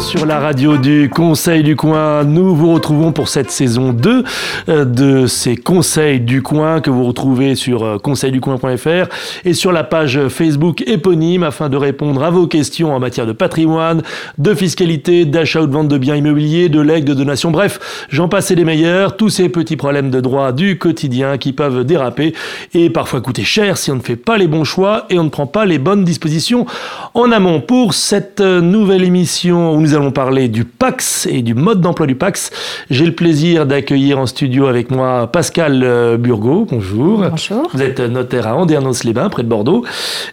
Sur la radio du Conseil du Coin. Nous vous retrouvons pour cette saison 2 euh, de ces Conseils du Coin que vous retrouvez sur euh, conseilducoin.fr et sur la page Facebook éponyme afin de répondre à vos questions en matière de patrimoine, de fiscalité, d'achat ou de vente de biens immobiliers, de legs, de donations. Bref, j'en passe et les meilleurs. Tous ces petits problèmes de droit du quotidien qui peuvent déraper et parfois coûter cher si on ne fait pas les bons choix et on ne prend pas les bonnes dispositions en amont. Pour cette euh, nouvelle émission nous allons parler du PAX et du mode d'emploi du PAX. J'ai le plaisir d'accueillir en studio avec moi Pascal euh, Burgot. Bonjour. Bonjour. Vous êtes notaire à Andernos-les-Bains, près de Bordeaux.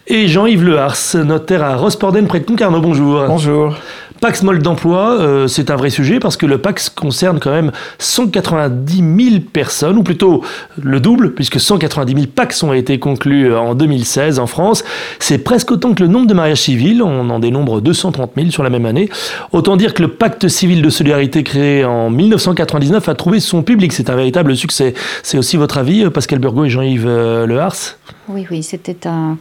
Et Jean-Yves Lehars, notaire à Rosporden, près de Concarneau. Bonjour. Bonjour. Pax mode d'emploi, euh, c'est un vrai sujet parce que le Pax concerne quand même 190 000 personnes, ou plutôt le double, puisque 190 000 Pax ont été conclus en 2016 en France. C'est presque autant que le nombre de mariages civils, on en dénombre 230 000 sur la même année. Autant dire que le pacte civil de solidarité créé en 1999 a trouvé son public. C'est un véritable succès. C'est aussi votre avis, Pascal Burgot et Jean-Yves euh, Lehars? Oui, oui, c'était un,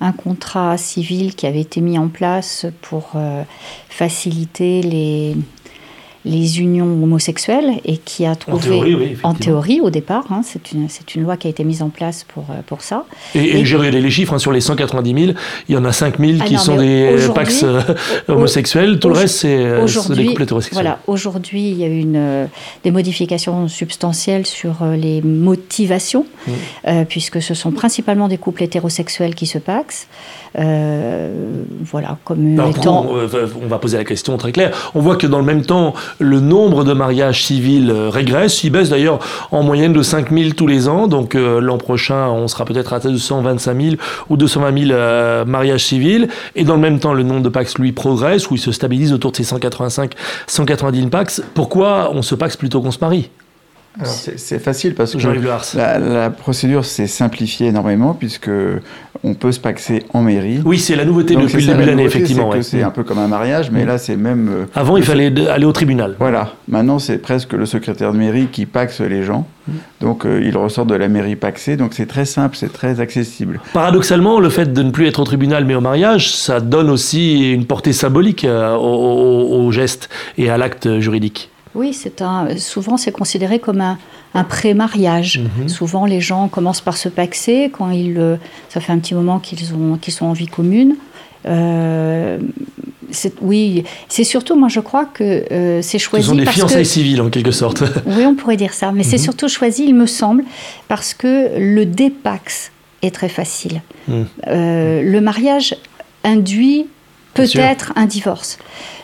un contrat civil qui avait été mis en place pour euh, faciliter les, les unions homosexuelles et qui a trouvé, en théorie, au départ, hein, c'est une, une, loi qui a été mise en place pour, euh, pour ça. Et, et, j'ai regardé les chiffres, hein, sur les 190 000, il y en a 5 000 ah qui sont des pax euh, homosexuels, tout le reste c'est euh, des couples hétérosexuels. Voilà, aujourd'hui il y a eu une, des modifications substantielles sur les motivations, mmh. puisque ce sont principalement des couples hétérosexuels qui se paxent. Voilà, comme étant... on va poser la question très claire. On voit que dans le même temps, le nombre de mariages civils euh, régresse. Il baisse d'ailleurs en moyenne de 5 000 tous les ans. Donc euh, l'an prochain, on sera peut-être à 225 000 ou 220 000 euh, mariages civils. Et dans le même temps, le nombre de Pax, lui, progresse, où il se stabilise autour de ces 185, 190 000 Pax. Pourquoi on se Pax plutôt qu'on se marie? C'est facile parce que la, la, procédure s'est simplifiée énormément puisque on peut se paxer en mairie. Oui, c'est la nouveauté depuis le début de l'année, effectivement. C'est un peu comme un mariage, mais mm. là c'est même. Euh, Avant, il fallait aller au tribunal. Voilà. Maintenant, c'est presque le secrétaire de mairie qui paxe les gens. Mm. Donc, euh, il ressort de la mairie paxée. Donc, c'est très simple, c'est très accessible. Paradoxalement, le fait de ne plus être au tribunal mais au mariage, ça donne aussi une portée symbolique euh, au geste et à l'acte juridique. Oui, c'est un, souvent c'est considéré comme un, un pré-mariage. Mhm. Souvent les gens commencent par se paxer quand ils, euh, ça fait un petit moment qu'ils ont, qu'ils sont en vie commune. Euh, oui, c'est surtout, moi je crois que euh, c'est choisi. Ce sont des fiançailles civiles en quelque sorte. oui, on pourrait dire ça, mais c'est mhm. surtout choisi, il me semble, parce que le dépax est très facile. Mhm. le mariage induit peut-être un divorce.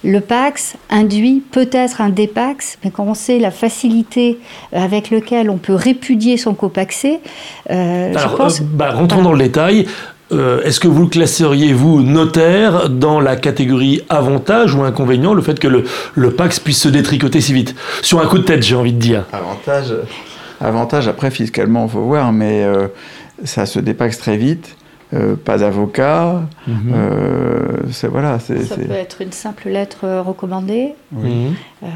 Le Pax induit peut-être un dépax, mais quand on sait la facilité avec laquelle on peut répudier son copaxé, euh, je pense... Euh, bah, rentrons dans le détail. Euh, est-ce que vous le classeriez, vous, notaire, dans la catégorie avantage ou inconvénient, le fait que le, le Pax puisse se détricoter si vite? Sur un coup de tête, j'ai envie de dire. Avantage, avantage après, fiscalement, il faut voir, mais ça se dépaxe très vite. Euh, pas d'avocat. Euh, voilà, ça peut être une simple lettre recommandée. Mhm. Euh,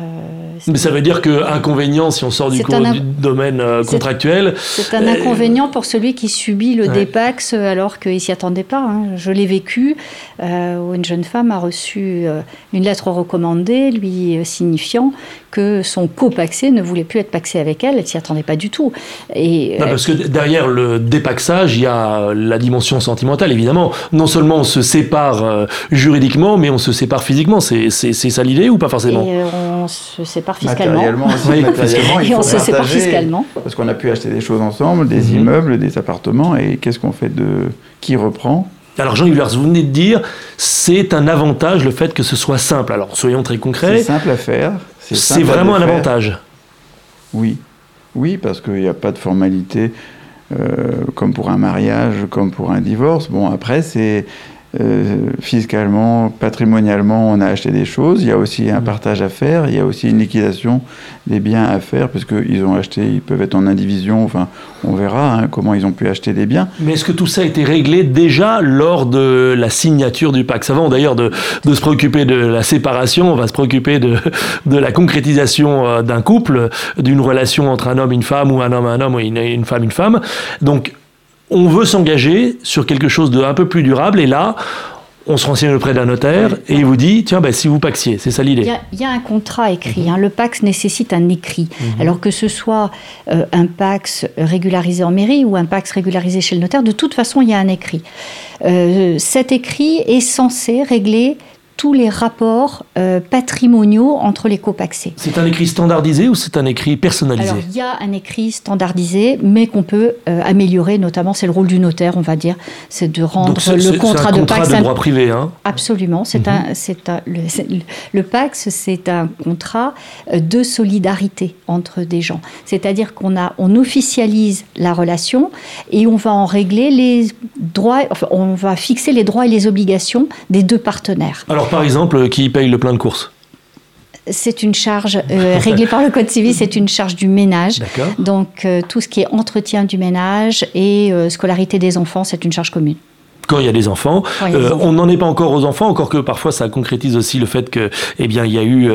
Mais ça veut dire que inconvénient, si on sort du, du domaine contractuel. C'est un inconvénient pour celui qui subit le dépax alors qu'il s'y attendait pas. Hein. Je l'ai vécu où une jeune femme a reçu une lettre recommandée lui signifiant que son copaxé ne voulait plus être paxé avec elle. Elle s'y attendait pas du tout. Et parce que derrière le dépaxage, il y a la dimension sentimentale, évidemment. Non seulement on se sépare euh, juridiquement, mais on se sépare physiquement. C'est ça l'idée ou pas forcément? Et euh, on se sépare fiscalement. Matériellement et on se sépare fiscalement. Parce qu'on a pu acheter des choses ensemble, des mhm. immeubles, des appartements, et qu'est-ce qu'on fait de... Qui reprend? Alors Jean-Yves vous venez de dire, c'est un avantage le fait que ce soit simple. Alors soyons très concrets. C'est simple à faire. C'est vraiment un avantage. Oui, oui, parce qu'il n'y a pas de formalité. Euh, comme pour un mariage, comme pour un divorce. Bon, après, c'est euh, fiscalement, patrimonialement, on a acheté des choses. Il y a aussi un mmh. partage à faire. Il y a aussi une liquidation des biens à faire parce qu'ils ont acheté, ils peuvent être en indivision. Enfin, on verra hein, comment ils ont pu acheter des biens. Mais est-ce que tout ça a été réglé déjà lors de la signature du pacte Avant d'ailleurs de, de, se préoccuper de la séparation, on va se préoccuper de, de la concrétisation euh, d'un couple, d'une relation entre un homme et une femme ou un homme et un homme ou une, une femme une femme. Donc on veut s'engager sur quelque chose de un peu plus durable et là, on se renseigne auprès d'un notaire et il vous dit tiens, ben, si vous paxiez, c'est ça l'idée. Il, y, a un contrat écrit. Hein. Le Pax nécessite un écrit. Mhm. Alors que ce soit euh, un Pax régularisé en mairie ou un Pax régularisé chez le notaire, de toute façon, il y a un écrit. Euh, cet écrit est censé régler tous les rapports euh, patrimoniaux entre les copaxés. C'est un écrit standardisé ou c'est un écrit personnalisé Alors, il y a un écrit standardisé, mais qu'on peut euh, améliorer, notamment, c'est le rôle du notaire, on va dire, c'est de rendre le contrat de Pax... de droit privé, hein Absolument, c'est mhm. un, c'est un, le, le, Pax, c'est un contrat euh, de solidarité entre des gens. C'est-à-dire qu'on a, on officialise la relation et on va en régler les droits, enfin, on va fixer les droits et les obligations des deux partenaires. Alors, par exemple, qui paye le plein de courses c'est une charge euh, réglée par le Code civil, c'est une charge du ménage. Donc euh, tout ce qui est entretien du ménage et euh, scolarité des enfants, c'est une charge commune quand il y a des enfants. on n'en est pas encore aux enfants, encore que parfois ça concrétise aussi le fait que, eh bien, il y a eu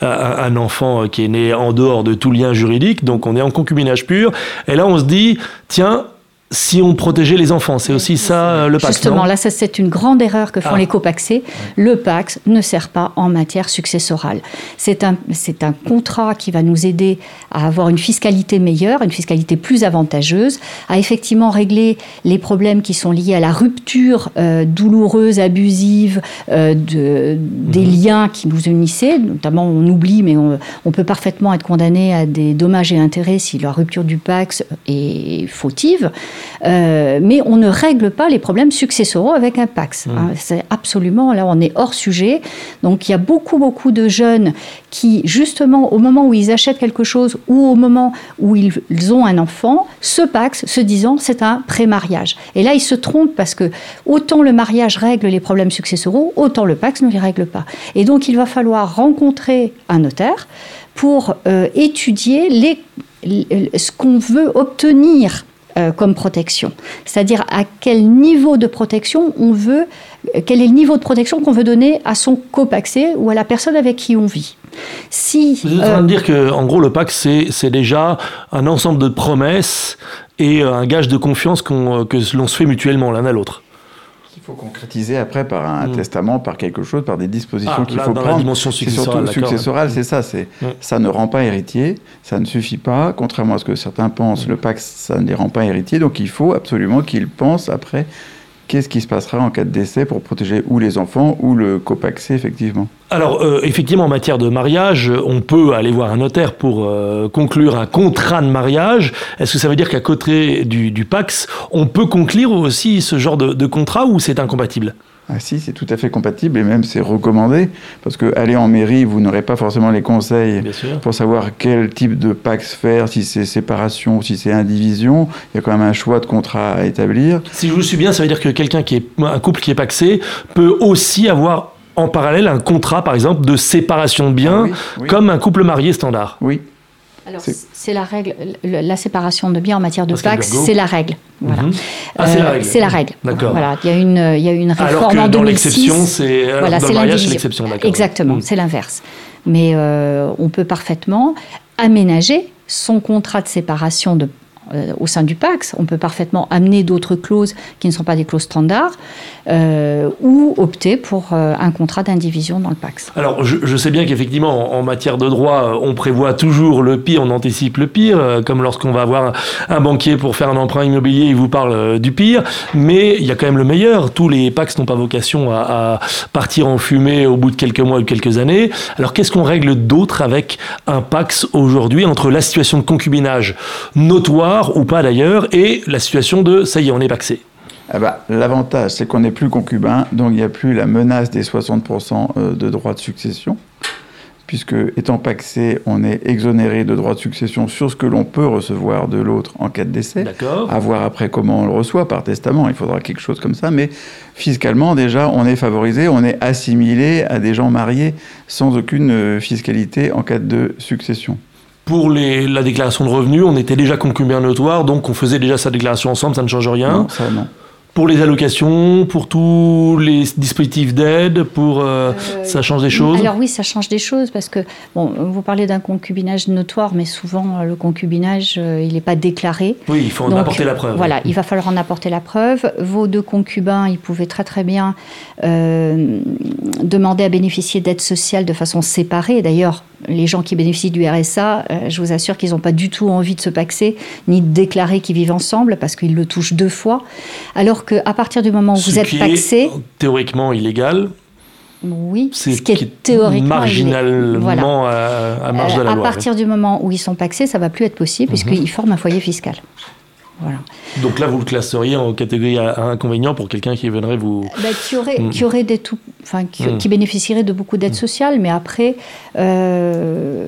un, enfant qui est né en dehors de tout lien juridique, donc on est en concubinage pur. Et là, on se dit, tiens, si on protégeait les enfants. C'est aussi ça euh, le Pax. Justement, là, c'est une grande erreur que font ah. les copaxés. Le Pax ne sert pas en matière successorale. C'est un, un contrat qui va nous aider à avoir une fiscalité meilleure, une fiscalité plus avantageuse, à effectivement régler les problèmes qui sont liés à la rupture euh, douloureuse, abusive euh, de, des mhm. liens qui nous unissaient. Notamment, on oublie, mais on, on, peut parfaitement être condamné à des dommages et intérêts si la rupture du Pax est fautive. Euh, mais on ne règle pas les problèmes successoraux avec un Pax. Mmh. Hein. c'est absolument, là, on est hors sujet. Donc, il y a beaucoup, beaucoup de jeunes qui, justement, au moment où ils achètent quelque chose ou au moment où ils, ont un enfant, ce Pax, se disant, c'est un pré-mariage. Et là, ils se trompent parce que autant le mariage règle les problèmes successoraux, autant le Pax ne les règle pas. Et donc, il va falloir rencontrer un notaire pour euh, étudier les, ce qu'on veut obtenir euh, comme protection. C'est-à-dire à quel niveau de protection on veut, quel est le niveau de protection qu'on veut donner à son copaxé ou à la personne avec qui on vit. Si, Vous êtes en train de euh, dire que, en gros, le pacte, c'est déjà un ensemble de promesses et un gage de confiance que l'on se fait mutuellement l'un à l'autre qu'il faut concrétiser après par un hmm. testament, par quelque chose, par des dispositions ah, qu'il faut dans prendre. La dimension successorale, c'est surtout successorale, c'est ça. C'est hmm. ça ne rend pas héritier, ça ne suffit pas. Contrairement à ce que certains pensent, hmm. le pacte ça ne les rend pas héritiers. Donc il faut absolument qu'ils pensent après qu'est-ce qui se passera en cas de décès pour protéger ou les enfants ou le copaxé, effectivement Alors, euh, effectivement, en matière de mariage, on peut aller voir un notaire pour euh, conclure un contrat de mariage. Est-ce que ça veut dire qu'à côté du, du, Pax, on peut conclure aussi ce genre de contrat ou c'est incompatible? Ah si, c'est tout à fait compatible et même c'est recommandé parce que aller en mairie, vous n'aurez pas forcément les conseils pour savoir quel type de pax faire, si c'est séparation, si c'est indivision. Il y a quand même un choix de contrat à établir. Si je vous suis bien, ça veut dire que quelqu'un qui est un couple qui est paxé peut aussi avoir en parallèle un contrat, par exemple, de séparation de biens, ah comme un couple marié standard. Oui, c'est la règle. La séparation de biens en matière de taxes, c'est la règle. Voilà. Mhm. Ah, c'est la euh, règle. c'est la règle. D'accord. Voilà. Il y a une, il y a une réforme Alors que en dans l'exception, c'est voilà, l'exception. Exactement, mhm. c'est l'inverse. Mais euh, on peut parfaitement aménager son contrat de séparation de euh, au sein du Pax. On peut parfaitement amener d'autres clauses qui ne sont pas des clauses standards euh, ou opter pour euh, un contrat d'indivision dans le Pax. Alors, je, sais bien qu'effectivement, en, matière de droit, on prévoit toujours le pire, on anticipe le pire, comme lorsqu'on va avoir un, banquier pour faire un emprunt immobilier, il vous parle du pire, mais il y a quand même le meilleur. Tous les Pax n'ont pas vocation à, à, partir en fumée au bout de quelques mois ou quelques années. Alors, qu'est-ce qu'on règle d'autre avec un Pax aujourd'hui entre la situation de concubinage notoire ou pas d'ailleurs, et la situation de ça y est, on est paxé. Ah bah, L'avantage, c'est qu'on n'est plus concubin, donc il n'y a plus la menace des 60% euh, de droits de succession, puisque étant paxé, on est exonéré de droits de succession sur ce que l'on peut recevoir de l'autre en cas de décès. D'accord. À voir après comment on le reçoit par testament, il faudra quelque chose comme ça, mais fiscalement déjà, on est favorisé, on est assimilé à des gens mariés sans aucune euh, fiscalité en cas de succession. Pour les, la déclaration de revenus, on était déjà concubin notoire, donc on faisait déjà sa déclaration ensemble, ça ne change rien. Non, ça non. Pour les allocations, pour tous les dispositifs d'aide, pour euh, ça change des choses. Alors oui, ça change des choses parce que bon, vous parlez d'un concubinage notoire, mais souvent euh, le concubinage, euh, il n'est pas déclaré. Oui, il faut en Donc, apporter la preuve. Voilà, il va falloir en apporter la preuve. Vos deux concubins, ils pouvaient très très bien euh, demander à bénéficier d'aide sociale de façon séparée. D'ailleurs, les gens qui bénéficient du RSA, euh, je vous assure qu'ils n'ont pas du tout envie de se paxer ni de déclarer qu'ils vivent ensemble parce qu'ils le touchent deux fois. Alors qu'à partir du moment où Ce vous êtes qui paxé, est théoriquement illégal, oui, c'est ce qui est théoriquement marginalement Voilà. à, à marge de Euh, la à loi. partir du moment où ils sont paxés, ça va plus être possible puisqu'ils forment un foyer fiscal. Voilà. Donc là, vous le classeriez en catégorie à, à inconvénient pour quelqu'un qui viendrait vous. Bah, qui aurait, Mm. qui aurait des tout, enfin, qui, Mm. qui bénéficierait de beaucoup d'aides sociales, mais après, euh,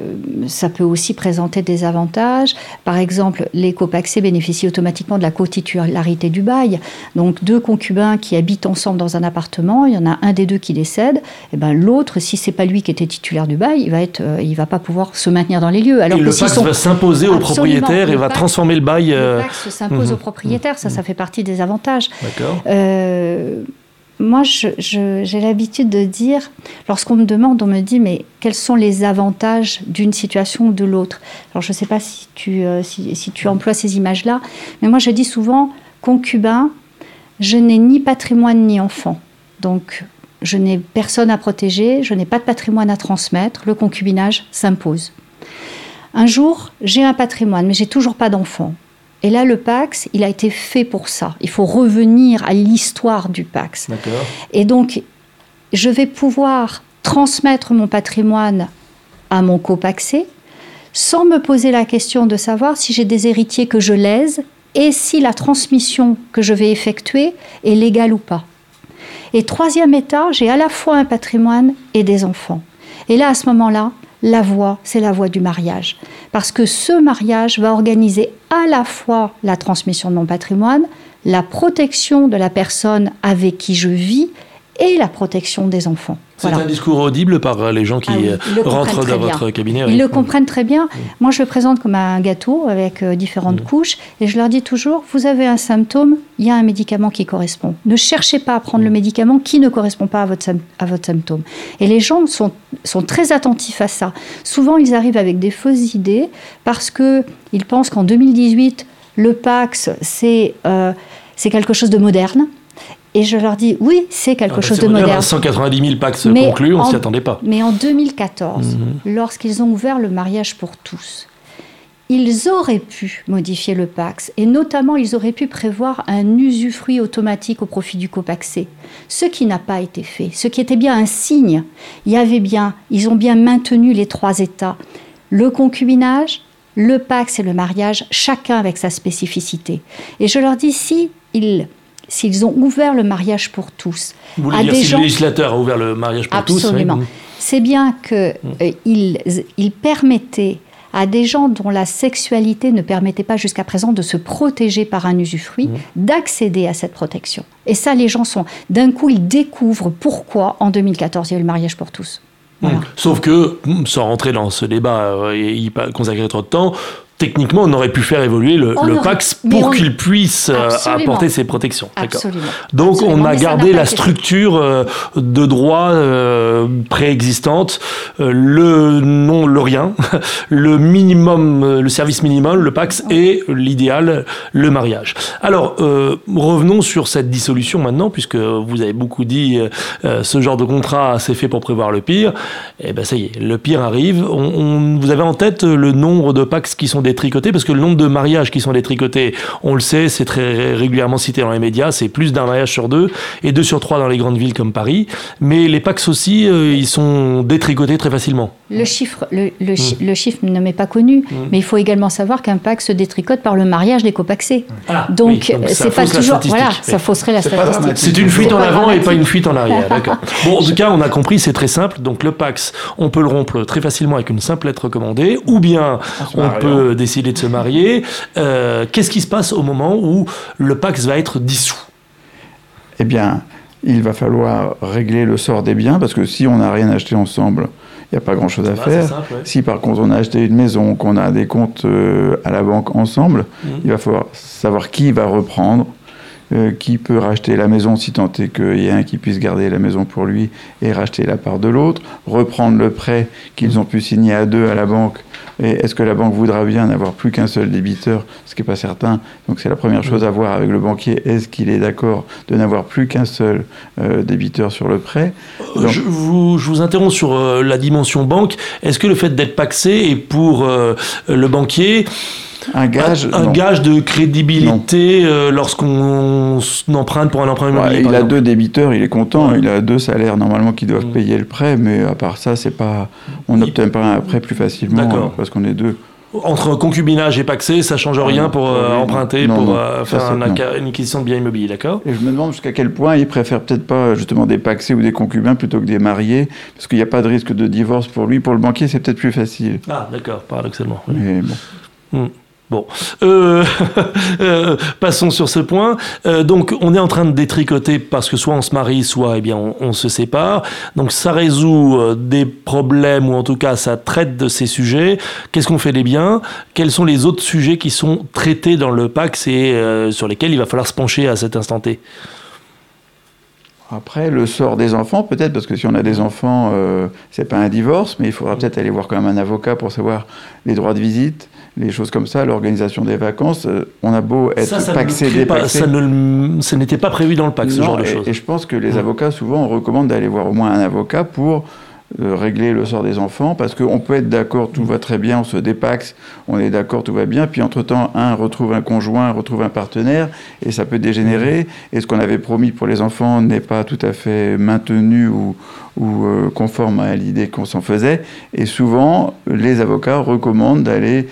ça peut aussi présenter des avantages. Par exemple, les copaxés bénéficient automatiquement de la cotitularité du bail. Donc, deux concubins qui habitent ensemble dans un appartement, il y en a un des deux qui décède, et ben l'autre, si c'est pas lui qui était titulaire du bail, il va être, euh, il va pas pouvoir se maintenir dans les lieux. Alors et que le Pax sont- va s'imposer au propriétaire et va transformer le bail. euh, le Pax s'impose mhm. au propriétaire, ça, ça fait partie des avantages. D'accord. Euh, moi, j'ai l'habitude de dire, lorsqu'on me demande, on me dit, mais quels sont les avantages d'une situation ou de l'autre? Alors, je ne sais pas si tu, euh, si, si tu emploies ces images-là, mais moi, je dis souvent, concubin, je n'ai ni patrimoine ni enfant. Donc, je n'ai personne à protéger, je n'ai pas de patrimoine à transmettre, le concubinage s'impose. Un jour, j'ai un patrimoine, mais j'ai toujours pas d'enfant. Et là, le Pax, il a été fait pour ça. Il faut revenir à l'histoire du Pax. Et donc, je vais pouvoir transmettre mon patrimoine à mon copaxé sans me poser la question de savoir si j'ai des héritiers que je lèse et si la transmission que je vais effectuer est légale ou pas. Et troisième état, j'ai à la fois un patrimoine et des enfants. Et là, à ce moment-là, la voie, c'est la voie du mariage. Parce que ce mariage va organiser à la fois la transmission de mon patrimoine, la protection de la personne avec qui je vis et la protection des enfants. C'est Voilà. un discours audible par les gens qui Ah oui, euh, rentrent dans votre cabinet. Ils le comprennent très bien. Moi, je le présente comme un gâteau avec euh, différentes couches et je leur dis toujours, vous avez un symptôme, il y a un médicament qui correspond. Ne cherchez pas à prendre le médicament qui ne correspond pas à votre, à votre symptôme. Et les gens sont, sont très attentifs à ça. Souvent, ils arrivent avec des fausses idées parce qu'ils pensent qu'en 2018, le Pax, c'est euh, c'est quelque chose de moderne. Et je leur dis, oui, c'est quelque Ah bah, chose de moderne, moderne. 190 000 Pax Mais conclus, on en- s'y attendait pas. Mais en 2014, lorsqu'ils ont ouvert le mariage pour tous, ils auraient pu modifier le Pax et notamment ils auraient pu prévoir un usufruit automatique au profit du copaxé, ce qui n'a pas été fait, ce qui était bien un signe. Il y avait bien, ils ont bien maintenu les trois états le concubinage, le Pax et le mariage, chacun avec sa spécificité. Et je leur dis si ils s'ils ont ouvert le mariage pour tous Vous voulez à dire des si gens le législateur a ouvert le mariage pour tous Absolument. oui. C'est bien qu'il il, il permettait à des gens dont la sexualité ne permettait pas jusqu'à présent de se protéger par un usufruit, d'accéder à cette protection. Et ça, les gens sont... D'un coup, ils découvrent pourquoi, en 2014, il y a eu le mariage pour tous. Voilà. Hum. Sauf que, sans rentrer dans ce débat euh, et y pa- consacrer trop de temps, techniquement, on aurait pu faire évoluer le, aurait- Pax pour on- qu'il puisse euh, Absolument. apporter ses protections. Absolument. Donc Absolument. on a Mais gardé la structure euh, de droit euh, préexistante, euh, le non, le rien, le minimum, le service minimum, le Pax et l'idéal, le mariage. Alors revenons sur cette dissolution maintenant, puisque vous avez beaucoup dit ce genre de contrat c'est fait pour prévoir le pire. Et ben ça y est, le pire arrive. On, on- vous avez en tête le nombre de Pax qui sont parce que le nombre de mariages qui sont détricotés, on le sait, c'est très régulièrement cité dans les médias, c'est plus d'un mariage sur deux et deux sur trois dans les grandes villes comme Paris. Mais les Pax aussi, euh, ils sont détricotés très facilement. Le chiffre, le, le, chiffre ne m'est pas connu, mais il faut également savoir qu'un PAC se détricote par le mariage des copaxés. Ah, donc, c'est pas toujours. Voilà, ça fausserait la statistique. C'est une fuite en avant et pas une fuite en arrière. D'accord. Bon, en tout cas, on a compris, c'est très simple. Donc, le Pax, on peut le rompre très facilement avec une simple lettre recommandée, ou bien on peut décider de se marier. Euh, qu'est-ce qui se passe au moment où le Pax va être dissous? Eh bien, il va falloir régler le sort des biens, parce que si on n'a rien acheté ensemble, il n'y a pas grand-chose à faire. Si par contre on a acheté une maison, qu'on a des comptes euh, à la banque ensemble, mmh. il va falloir savoir qui va reprendre, euh, qui peut racheter la maison si tant est qu'il y ait un qui puisse garder la maison pour lui et racheter la part de l'autre, reprendre le prêt qu'ils ont pu signer à deux à la banque. Et est-ce que la banque voudra bien n'avoir plus qu'un seul débiteur, ce qui n'est pas certain. Donc c'est la première chose à voir avec le banquier. Est-ce qu'il est, d'accord de n'avoir plus qu'un seul euh, débiteur sur le prêt? Je, vous, je, vous, interromps sur euh, la dimension banque. Est-ce que le fait d'être paxé est pour le banquier un gage, un, gage de crédibilité euh, lorsqu'on emprunte pour un emprunt immobilier. il a deux débiteurs, il est content. Il a deux salaires normalement qui doivent mm. payer le prêt, mais à part ça, c'est pas. On n'obtient pas un prêt plus facilement euh, parce qu'on est deux. Entre concubinage et paxé, ça change rien pour euh, emprunter, pour faire une acquisition de biens immobiliers, d'accord? Et je me demande jusqu'à quel point ils préfèrent peut-être pas justement des paxés ou des concubins plutôt que des mariés, parce qu'il n'y a pas de risque de divorce pour lui. Pour le banquier, c'est peut-être plus facile. Ah, d'accord, paradoxalement. Mais bon. Mm. Bon, euh, euh, passons sur ce point. Euh, donc, on est en train de détricoter parce que soit on se marie, soit eh bien on, se sépare. Donc, ça résout des problèmes ou en tout cas ça traite de ces sujets. Qu'est-ce qu'on fait des biens? Quels sont les autres sujets qui sont traités dans le PAX et sur lesquels il va falloir se pencher à cet instant T? Après, le sort des enfants, peut-être, parce que si on a des enfants, euh, c'est pas un divorce, mais il faudra peut-être aller voir quand même un avocat pour savoir les droits de visite, les choses comme ça, l'organisation des vacances. Euh, on a beau être ça, ça paxé, Ça, n'était pas prévu dans le PAC, ce genre de choses. Et je pense que les avocats, souvent, on recommande d'aller voir au moins un avocat pour régler le sort des enfants, parce qu'on peut être d'accord, tout va très bien, on se dépaxe, on est d'accord, tout va bien, puis entre-temps, un retrouve un conjoint, retrouve un partenaire, et ça peut dégénérer, et ce qu'on avait promis pour les enfants n'est pas tout à fait maintenu ou, ou euh, conforme à l'idée qu'on s'en faisait, et souvent, les avocats recommandent d'aller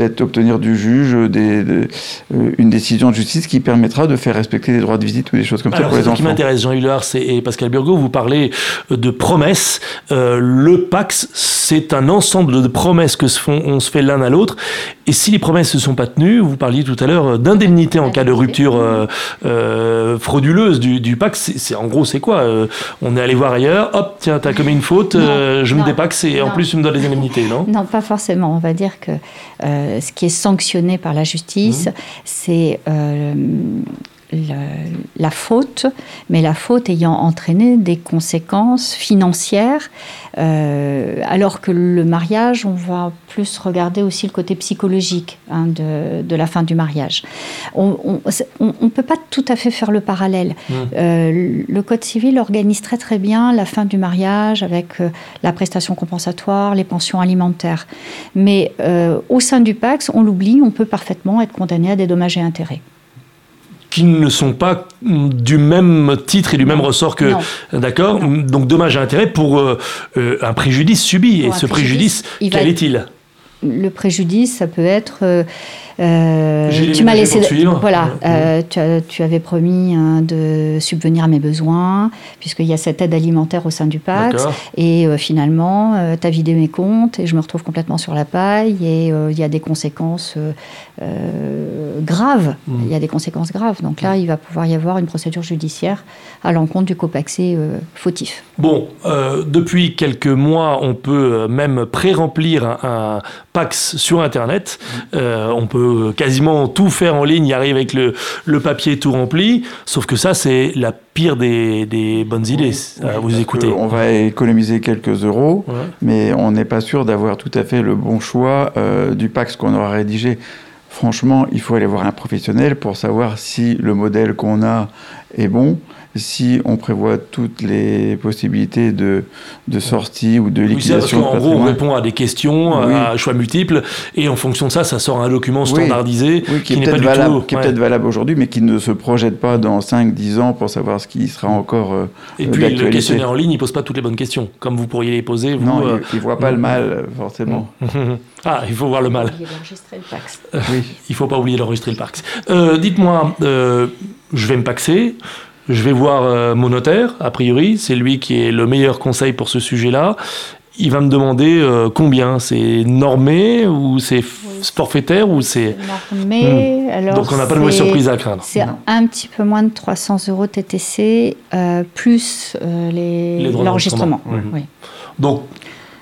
peut-être obtenir du juge des, euh, une décision de justice qui permettra de faire respecter les droits de visite ou des choses comme ça pour les enfants. Ce qui m'intéresse, Jean Hullard et Pascal Burgot, vous parlez de promesses. Euh, le Pax, c'est un ensemble de promesses que se font, on se fait l'un à l'autre. Et si les promesses ne sont pas tenues, vous parliez tout à l'heure d'indemnité en cas de rupture euh, frauduleuse du, du Pax. C'est, en gros, c'est quoi On est allé voir ailleurs, hop, tiens, t'as commis une faute, je me dépaxe et en plus tu me donnes des indemnités, non? Non, pas forcément. On va dire que euh, ce qui est sanctionné par la justice, mmh. c'est la faute, mais la faute ayant entraîné des conséquences financières, euh, alors que le mariage, on va plus regarder aussi le côté psychologique hein, de, la fin du mariage. On ne peut pas tout à fait faire le parallèle. Mmh. Euh, le Code civil organise très très bien la fin du mariage avec euh, la prestation compensatoire, les pensions alimentaires. Mais au sein du PAX, on l'oublie, on peut parfaitement être condamné à des dommages et intérêts qui ne sont pas du même titre et du même ressort que. D'accord Donc, dommage à intérêt pour euh, euh, un préjudice subi. et ce préjudice, quel est-il? Le préjudice, ça peut être. Euh, tu m'as laissé. Voilà, euh, tu, avais promis hein, de subvenir à mes besoins, puisqu'il y a cette aide alimentaire au sein du PAX. Et euh, finalement, tu as vidé mes comptes et je me retrouve complètement sur la paille. Et il y a des conséquences graves. Mmh. Il y a des conséquences graves. Donc là, il va pouvoir y avoir une procédure judiciaire à l'encontre du copaxé fautif. Bon, depuis quelques mois, on peut même pré-remplir un, un, PAX sur Internet. Mmh. on peut euh, quasiment tout faire en ligne, y arrive avec le, le papier tout rempli. Sauf que ça, c'est la pire des, des bonnes idées vous écouter. On va économiser quelques euros, mais on n'est pas sûr d'avoir tout à fait le bon choix euh, du Pax qu'on aura rédigé. franchement, il faut aller voir un professionnel pour savoir si le modèle qu'on a est bon, si on prévoit toutes les possibilités de, de sortie ou de liquidation. Oui, parce qu'en gros, on répond à des questions, à choix multiples, et en fonction de ça, ça sort un document standardisé qui, est peut-être valable, qui est peut-être valable aujourd'hui, mais qui ne se projette pas dans 5-10 ans pour savoir ce qui sera encore. Euh, et puis le questionnaire en ligne, il pose pas toutes les bonnes questions, comme vous pourriez les poser. Vous, non, il, ne voit pas le mal forcément. ah, il faut voir le mal. Il faut le Pax. oui. Il faut pas oublier d'enregistrer le Pax. Euh, dites-moi, euh, je vais me paxer. Je vais voir euh, mon notaire, a priori, c'est lui qui est le meilleur conseil pour ce sujet-là. Il va me demander euh, combien C'est normé ou c'est forfaitaire ou c'est normé. Hmm. Alors Donc on n'a pas de mauvaise surprise à craindre. C'est un petit peu moins de 300 euros TTC euh, plus l'enregistrement. Oui. Donc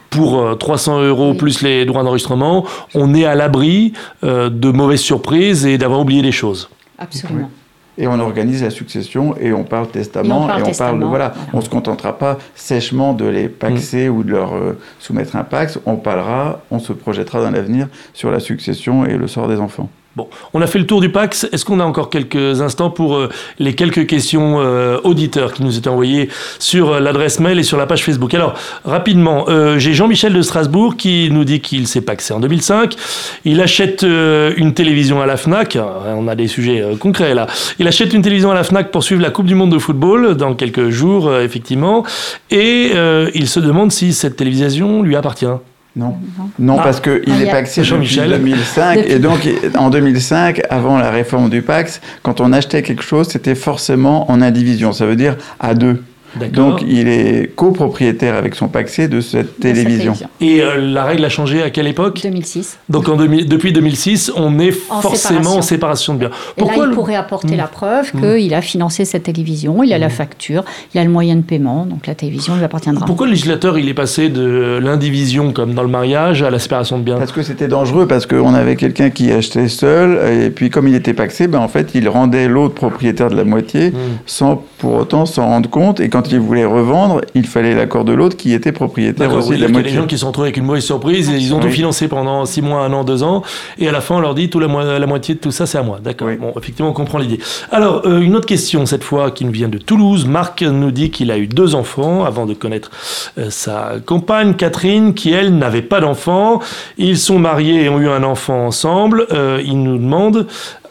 pour 300 euros plus les droits d'enregistrement, on est à l'abri de mauvaises surprises et d'avoir oublié des choses. Absolument et on organise la succession et on parle testament et on parle, voilà, on se contentera pas sèchement de les paxer mm. ou de leur euh, soumettre un pax, on parlera, on se projettera dans l'avenir sur la succession et le sort des enfants. Bon, on a fait le tour du PAX. Est-ce qu'on a encore quelques instants pour euh, les quelques questions euh, auditeurs qui nous étaient envoyées sur euh, l'adresse mail et sur la page Facebook? Alors, rapidement, j'ai Jean-Michel de Strasbourg qui nous dit qu'il s'est paxé en 2005. Il achète une télévision à la FNAC. On a des sujets concrets là. Il achète une télévision à la FNAC pour suivre la Coupe du Monde de football dans quelques jours, effectivement. Et il se demande si cette télévision lui appartient. Non, non, ah. parce qu'il ah, est paxé depuis 2005. Et donc, en 2005, avant la réforme du Pax, quand on achetait quelque chose, c'était forcément en indivision. Ça veut dire à deux. Donc il est copropriétaire avec son paxé de cette télévision. Et euh, la règle a changé à quelle époque? 2006. Donc en depuis 2006, on est forcément en séparation de biens. Pourquoi là, il pourrait apporter hmm. la preuve hmm. qu'il a financé cette télévision, il a la hmm. facture, il a le moyen de paiement, donc la télévision lui appartiendra. Pourquoi le législateur il est passé de l'indivision comme dans le mariage à la séparation de biens? Parce que c'était dangereux, parce qu'on avait quelqu'un qui achetait seul, et puis comme il était paxé, ben, en fait il rendait l'autre propriétaire de la moitié sans pour autant s'en rendre compte. Et quand il voulait revendre, il fallait l'accord de l'autre qui était propriétaire aussi de la moitié. Il y a des gens qui se sont retrouvés avec une mauvaise surprise, et ils ont tout financé pendant 6 mois, 1 an, 2 ans, et à la fin on leur dit tout la, la moitié de tout ça c'est à moi. D'accord. Bon, effectivement on comprend l'idée. Alors euh, une autre question cette fois qui nous vient de Toulouse. Marc nous dit qu'il a eu deux enfants avant de connaître euh, sa compagne Catherine, qui elle n'avait pas d'enfant. Ils sont mariés et ont eu un enfant ensemble. Euh, il nous demande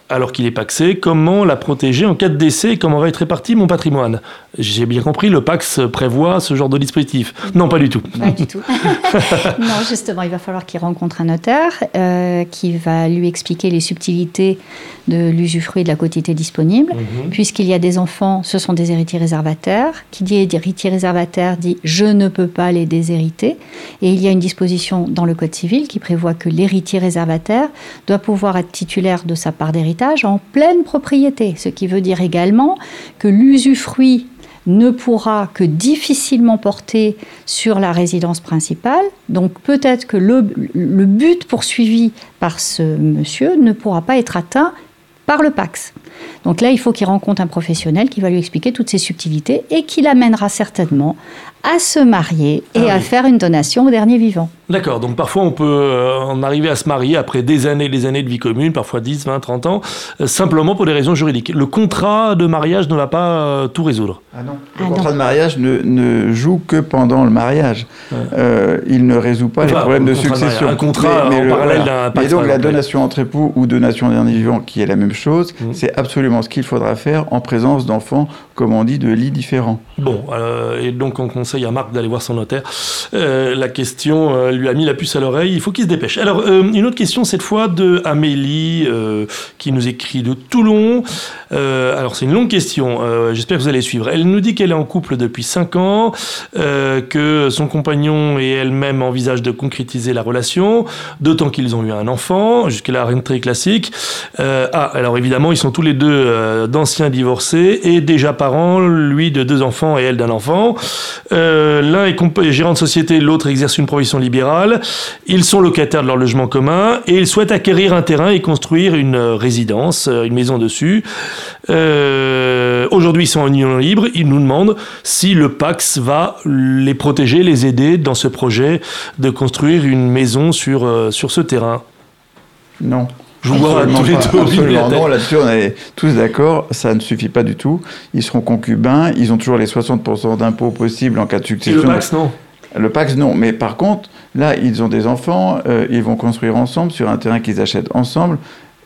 alors qu'il est paxé, comment la protéger en cas de décès et comment va être réparti mon patrimoine? J'ai bien compris, le Pax prévoit ce genre de dispositif. Non, pas du tout. Pas du tout. non, justement, il va falloir qu'il rencontre un notaire euh, qui va lui expliquer les subtilités de l'usufruit de la quotité disponible. Mhm. Puisqu'il y a des enfants, ce sont des héritiers réservataires. Qui dit héritier réservataire dit je ne peux pas les déshériter. Et il y a une disposition dans le Code civil qui prévoit que l'héritier réservataire doit pouvoir être titulaire de sa part d'héritage en pleine propriété. Ce qui veut dire également que l'usufruit ne pourra que difficilement porter sur la résidence principale. Donc peut-être que le, but poursuivi par ce monsieur ne pourra pas être atteint par le Pax. Donc là, il faut qu'il rencontre un professionnel qui va lui expliquer toutes ces subtilités et qui l'amènera certainement à se marier et ah à faire une donation au dernier vivant. D'accord, donc parfois on peut euh, en arriver à se marier après des années et des années de vie commune, parfois 10, 20, 30 ans, euh, simplement pour des raisons juridiques. Le contrat de mariage ne va pas euh, tout résoudre. Ah non, le ah contrat de mariage ne, ne, joue que pendant le mariage. il ne résout pas les problèmes de succession. Un contrat mais, en parallèle d'un Et donc la donation entre époux ou donation dernier vivant, qui est la même chose, mmh. c'est absolument ce qu'il faudra faire en présence d'enfants, comme on dit, de lits différents. Bon, et donc on conseille à Marc d'aller voir son notaire. la question lui a mis la puce à l'oreille, il faut qu'il se dépêche. Alors, euh, une autre question cette fois de Amélie, euh, qui nous écrit de Toulon. Euh, alors, c'est une longue question, j'espère que vous allez suivre. Elle nous dit qu'elle est en couple depuis 5 ans, que son compagnon et elle-même envisagent de concrétiser la relation, d'autant qu'ils ont eu un enfant, jusqu'à la très classique. ah, alors évidemment, ils sont tous les deux d'anciens divorcés et déjà parents, lui de deux enfants et elle d'un enfant. L'un est gérant de société, l'autre exerce une profession libérale. Ils sont locataires de leur logement commun et ils souhaitent acquérir un terrain et construire une euh, résidence, euh, une maison dessus. Euh, aujourd'hui, ils sont en union libre. Ils nous demandent si le Pax va les protéger, les aider dans ce projet de construire une maison sur, sur ce terrain. Non. Je vous vois tous les deux Absolument non, là-dessus on est tous d'accord, ça ne suffit pas du tout. Ils seront concubins, ils ont toujours les 60% d'impôts possibles en cas de succession. Et le Pax, non? Le Pax, non. Mais par contre, là, ils ont des enfants, euh, ils vont construire ensemble sur un terrain qu'ils achètent ensemble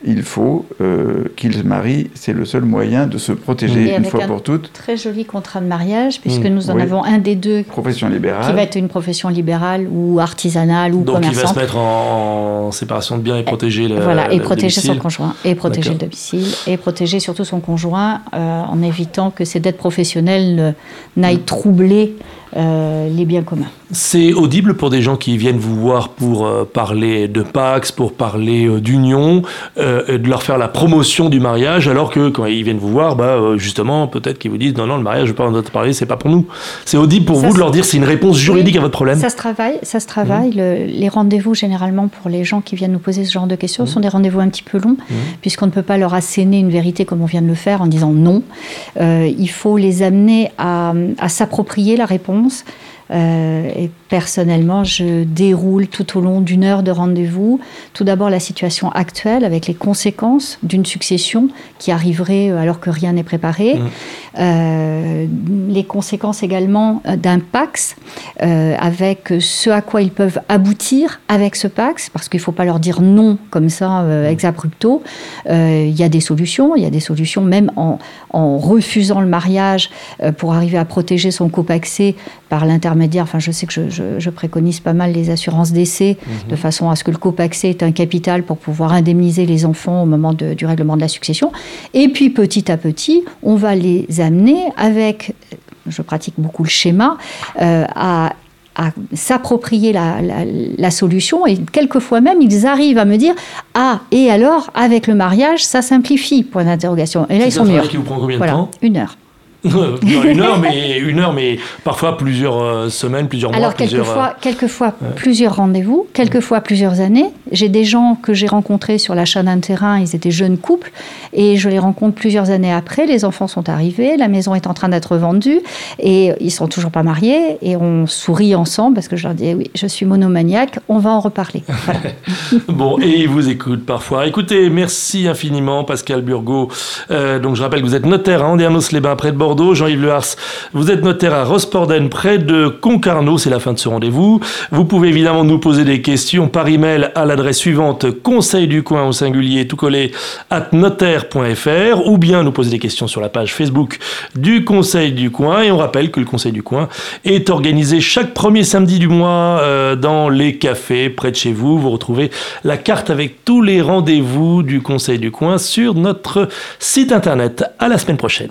il faut euh, qu'ils se marient. C'est le seul moyen de se protéger une fois pour toutes. Très joli contrat de mariage, puisque mmh. nous en avons un des deux. Profession libérale. Qui va être une profession libérale ou artisanale ou Donc il va se mettre en, séparation de biens et protéger le Voilà, et protéger son conjoint, et protéger le domicile, et protéger surtout son conjoint euh, en évitant que ses dettes professionnelles n'aillent mmh. troubler euh, les biens communs. C'est audible pour des gens qui viennent vous voir pour euh, parler de Pax, pour parler euh, d'union, de leur faire la promotion du mariage, alors que quand ils viennent vous voir, bah, justement, peut-être qu'ils vous disent non, non, le mariage, je ne veux pas en parler, c'est pas pour nous. C'est audible pour vous de leur dire c'est une réponse juridique à votre problème Ça se travaille, ça se travaille. Mmh. les rendez-vous, généralement, pour les gens qui viennent nous poser ce genre de questions, mmh. sont des rendez-vous un petit peu longs, mmh. puisqu'on ne peut pas leur asséner une vérité comme on vient de le faire en disant non. il faut les amener à s'approprier la réponse alunos euh, et personnellement, je déroule tout au long d'une heure de rendez-vous, tout d'abord la situation actuelle avec les conséquences d'une succession qui arriverait euh, alors que rien n'est préparé, mmh. euh, les conséquences également d'un Pax, avec ce à quoi ils peuvent aboutir avec ce Pax, parce qu'il ne faut pas leur dire non comme ça, ex abrupto. Il y a des solutions, il y a des solutions même en, en refusant le mariage pour arriver à protéger son copaxé par l'intermédiaire, enfin je sais que je, préconise pas mal les assurances d'essai, mhm. de façon à ce que le copaxé est un capital pour pouvoir indemniser les enfants au moment du règlement de la succession. Et puis petit à petit, on va les amener avec, je pratique beaucoup le schéma, euh, à s'approprier la, solution et quelquefois même ils arrivent à me dire ah et alors avec le mariage ça simplifie? Point d'interrogation et là ils sont mieux. Qui vous prend combien de temps? Une heure une heure, mais une heure, mais parfois plusieurs euh, semaines, plusieurs mois. Alors quelquefois, euh, quelquefois plusieurs rendez-vous, quelquefois plusieurs années. J'ai des gens que j'ai rencontrés sur l'achat d'un terrain. Ils étaient jeunes couples et je les rencontre plusieurs années après. Les enfants sont arrivés, la maison est en train d'être vendue et ils sont toujours pas mariés et on sourit ensemble parce que je leur dis oui, je suis monomaniaque. On va en reparler. bon, et ils vous écoutent parfois. Écoutez, merci infiniment, Pascal Burgot. Euh, donc je rappelle que vous êtes notaire à Andernos-les-Bains, près de Jean-Yves Lehars, vous êtes notaire à Rosporden, près de Concarneau. C'est la fin de ce rendez-vous. Vous pouvez évidemment nous poser des questions par email à l'adresse suivante conseil du coin au singulier tout collé at notaire.fr ou bien nous poser des questions sur la page Facebook du Conseil du coin. Et on rappelle que le Conseil du coin est organisé chaque premier samedi du mois euh, dans les cafés près de chez vous. Vous retrouvez la carte avec tous les rendez-vous du Conseil du coin sur notre site internet. À la semaine prochaine.